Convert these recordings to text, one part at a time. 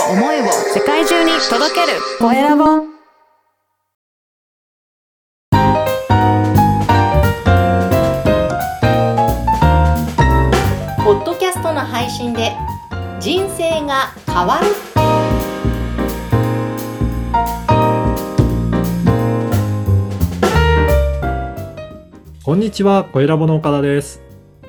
を思いを世界中に届ける。コエラボポッドキャストの配信で人生が変わる。こんにちは、小ラボの岡田です。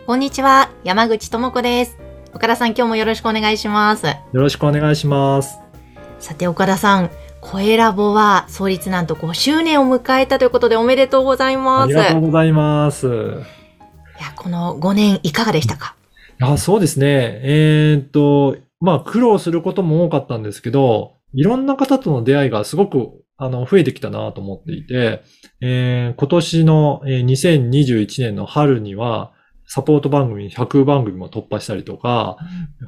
こんにちは山口智子です岡田さん今日もよろしくお願いしますよろしくお願いします。さて岡田さん声ラボは創立なんと5周年を迎えたということでおめでとうございあますりがとうございます。いやこの5年いかがでしたか？あそうですね。えーっと、まあ、苦労することも多かったんですけど、いろんな方との出会いがすごく、あの、増えてきたなと思っていて、えー今年の、えー2021年の春には、サポート番組100番組も突破したりとか、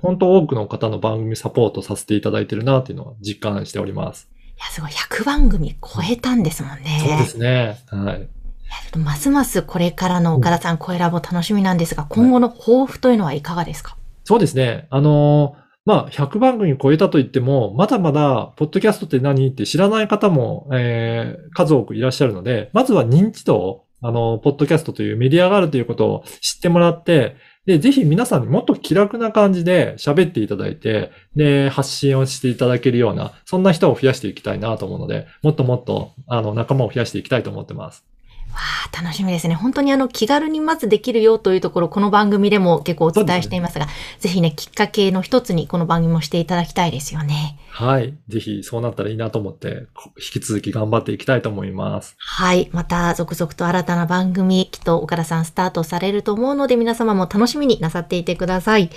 本当多くの方の番組サポートさせていただいてるなっていうのは実感しております。いやすごい100番組超えたんですもんねそうですね。はい。いやちょっとますますこれからの岡田さん声ラボ楽しみなんですが今後の抱負というのはいかがですか、そうですね。あのーまあ、100番組超えたと言っても、まだまだ、ポッドキャストって何？って知らない方も、えー数多くいらっしゃるので、まずは認知度を、あの、ポッドキャストというメディアがあるということを知ってもらって、で、ぜひ皆さんにもっと気楽な感じで喋っていただいて、で、発信をしていただけるような、そんな人を増やしていきたいなと思うので、もっともっと、あの、仲間を増やしていきたいと思ってます。楽しみですね。本当にあの気軽にまずできるよというところ、この番組でも結構お伝えしていますが、ぜひね、きっかけの一つにこの番組もしていただきたいですよね。はい。ぜひ、そうなったらいいなと思って、こ引き続き頑張っていきたいと思います。はい。また続々と新たな番組、きっと岡田さんスタートされると思うので、皆様も楽しみになさっていてください。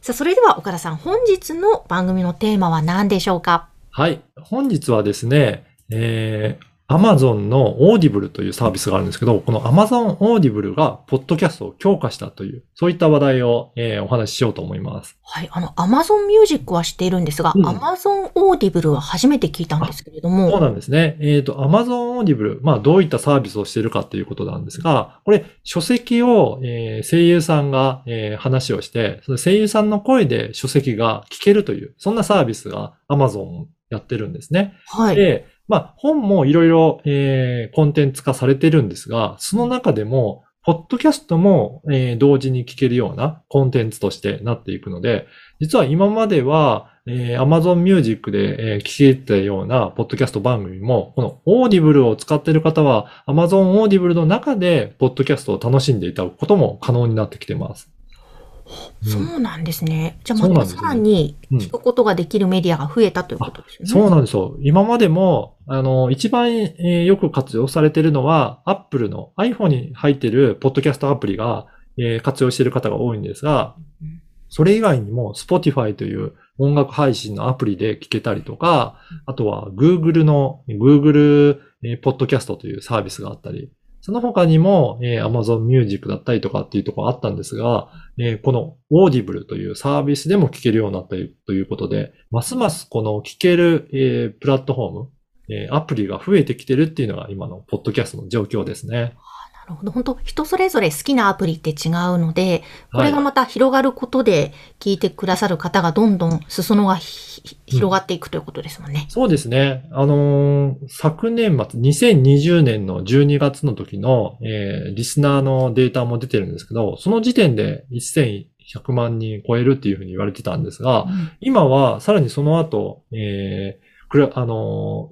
さあ、それでは岡田さん、本日の番組のテーマは何でしょうか？はい。本日はですね、えー、Amazon の Audible というサービスがあるんですけど、この Amazon Audible がポッドキャストを強化したという、そういった話題を、えーお話ししようと思います。はい。あの、Amazon Music は知っているんですが、うん Amazon Audible は初めて聞いたんですけれども、そうなんですね。えっ、と、Amazon Audible、まあ、どういったサービスをしているかということなんですが、これ、書籍を、えー声優さんが、えー話をして、その声優さんの声で書籍が聞けるという、そんなサービスが Amazon やってるんですね。はい。で、まあ、本もいろいろ、えーコンテンツ化されてるんですが、その中でも、ポッドキャストも、えー同時に聞けるようなコンテンツとしてなっていくので、実は今までは、えー Amazon Music で、えー聞けたようなポッドキャスト番組も、この Audible を使っている方は、Amazon Audible の中で、ポッドキャストを楽しんでいただくことも可能になってきています。そうなんですね。じゃあまたさらにうん聞くことができるメディアが増えたということですよね。そうなんですよ。今までも、あの、一番、えーよく活用されているのは、Apple の iPhone に入っているポッドキャストアプリが、えー活用している方が多いんですがうん、それ以外にも Spotify という音楽配信のアプリで聞けたりとか、あとは Google の Google えーポッドキャストというサービスがあったり、その他にも、えー Amazon Music だったりとかっていうところあったんですが、えーこの Audible というサービスでも聞けるようになったりということで、ますますこの聞ける、えープラットフォーム、えーアプリが増えてきてるっていうのが今のポッドキャストの状況ですね。なるほど。本当人それぞれ好きなアプリって違うので、これがはいまた広がることで聞いてくださる方がどんどん裾野がひ広がっていくということですもんね。そうですね。あのー昨年末、2020年の12月の時の、えーリスナーのデータも出てるんですけど、その時点で1100万人超えるっていうふうに言われてたんですが、うん今はさらにその後、えーあの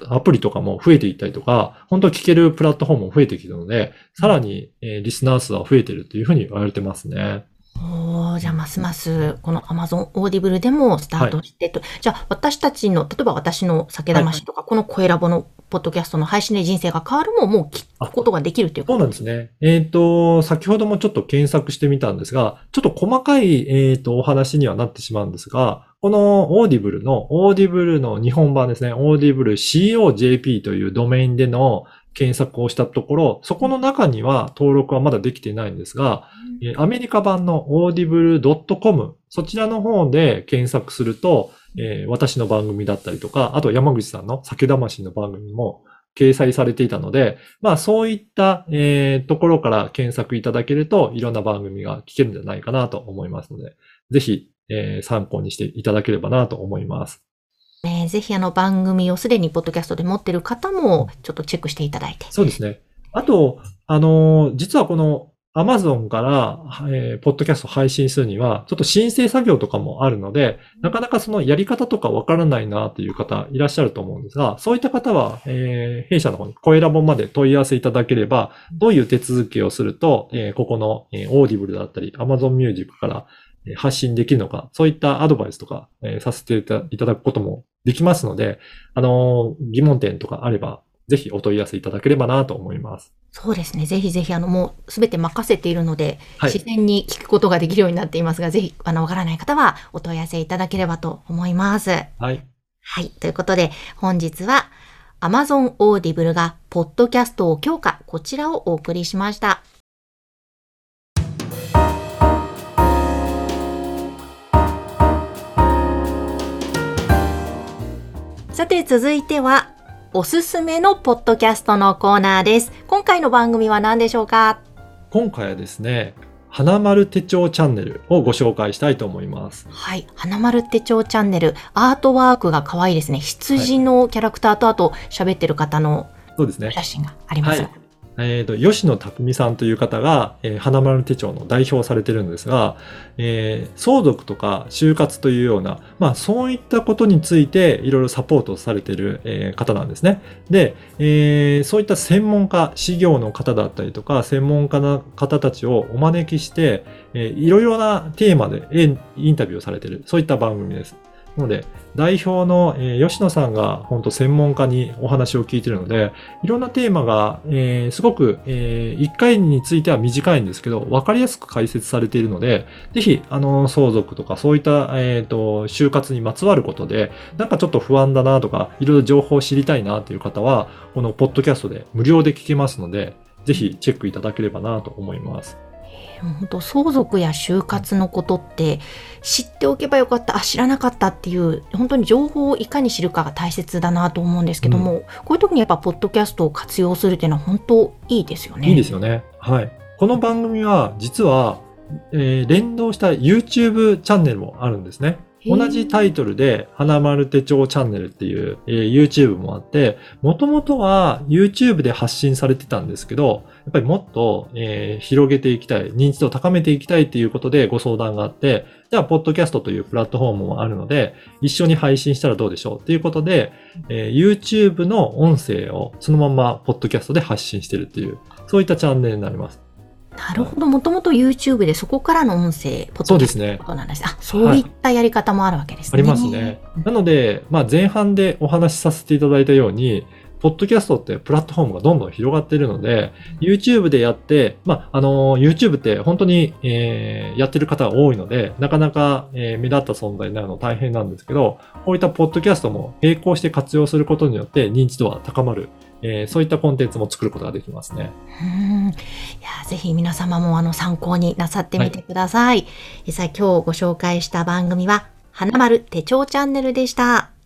ーアプリとかも増えていったりとか、本当聞けるプラットフォームも増えてきたので、さらに、えーリスナー数は増えてるというふうに言われてますね。おーじゃあますますこの Amazon Audible でもスタートしてと、じゃあ私たちの、例えば私の酒魂とか、この声ラボのポッドキャストの配信で人生が変わるももう聞くことができるということそうなんですね。えっ、と、先ほどもちょっと検索してみたんですが、ちょっと細かい、えっ、と、お話にはなってしまうんですが、この Audible の、Audible の日本版ですね、Audible COJP というドメインでの検索をしたところ、そこの中には登録はまだできていないんですが、えーアメリカ版の audible.com、そちらの方で検索すると、えー私の番組だったりとか、あと山口さんの酒魂の番組も掲載されていたので、まあそういった、えーところから検索いただけると、いろんな番組が聞けるんじゃないかなと思いますので、ぜひ、えー参考にしていただければなと思います。ね、ぜひあの番組をすでにポッドキャストで持ってる方もちょっとチェックしていただいて。そうですね。あと、あのー実はこの Amazon から、えーポッドキャスト配信するには、ちょっと申請作業とかもあるので、なかなかそのやり方とかわからないなという方いらっしゃると思うんですが、そういった方は、えー弊社の方に声ラボまで問い合わせいただければ、どういう手続きをすると、えーここの、えー、Audible だったり、Amazon Music からえー発信できるのか、そういったアドバイスとか、えーさせていたいただくこともできますので、あのー疑問点とかあれば、ぜひお問い合わせいただければなと思います。そうですね。ぜひぜひあのもうすべて任せているので、はい自然に聞くことができるようになっていますが、ぜひあのわからない方はお問い合わせいただければと思います。はい。はい。ということで、本日は Amazon Audible がポッドキャストを強化、こちらをお送りしました。さて、続いては、おすすめのポッドキャストのコーナーです。今回の番組は何でしょうか？今回はですね、花丸手帳チャンネルをご紹介したいと思います。はい。花丸手帳チャンネル、アートワークが可愛いですね。羊のキャラクターと、あと喋ってる方のそうですね。写真があります。はいえっ、と、吉野匠さんという方が、えー花丸手帳の代表をされてるんですが、えー相続とか就活というような、まあそういったことについていろいろサポートされてる、えー方なんですね。で、えーそういった専門家、事業の方だったりとか、専門家の方たちをお招きして、いろいろなテーマでインタビューをされてる、そういった番組です。なので、代表の、え吉野さんが本当専門家にお話を聞いているので、いろんなテーマが、えすごく、え1回については短いんですけど、わかりやすく解説されているので、ぜひ、あの、相続とかそういった、えっ、と、就活にまつわることで、なんかちょっと不安だなとか、いろいろ情報を知りたいなという方は、このポッドキャストで無料で聞けますので、ぜひチェックいただければなと思います。本当相続や就活のことって知っておけばよかったあ知らなかったっていう本当に情報をいかに知るかが大切だなと思うんですけども、こういう時にやっぱポッドキャストを活用するっていうのは本当いいですよね。いいですよね。はい。この番組は、実は、えー連動した YouTube チャンネルもあるんですね。同じタイトルで、花丸手帳チャンネルっていう、えー YouTube もあって、もともとは YouTube で発信されてたんですけど、やっぱりもっと、えー広げていきたい、認知度を高めていきたいっていうことでご相談があって、じゃあ、ポッドキャストというプラットフォームもあるので、一緒に配信したらどうでしょうっていうことで、えー YouTube の音声をそのままポッドキャストで発信してるっていう、そういったチャンネルになります。なるほどもともと YouTube でそこからの音声ポッドキャストなんですあそういったやり方もあるわけですね。ありますね。なので、まあ、前半でお話しさせていただいたように、ポッドキャストってプラットフォームがどんどん広がっているので、YouTube でやって、まあ、あの、YouTube って本当に、えーやってる方が多いので、なかなか、えー目立った存在になるの大変なんですけど、こういったポッドキャストも並行して活用することによって認知度は高まる、えーそういったコンテンツも作ることができますね。うんいやぜひ皆様もあの参考になさってみてください。えさあ今日ご紹介した番組は花丸手帳チャンネルでした。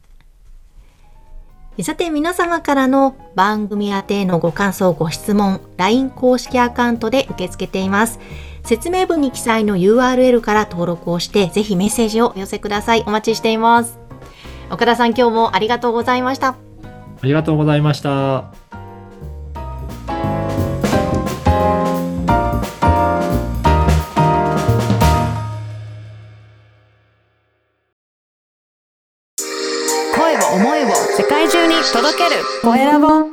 えさて皆様からの番組宛てのご感想ご質問 LINE 公式アカウントで受け付けています。説明文に記載の URL から登録をしてぜひメッセージをお寄せください。お待ちしています。岡田さん今日もありがとうございました。ありがとうございました。声を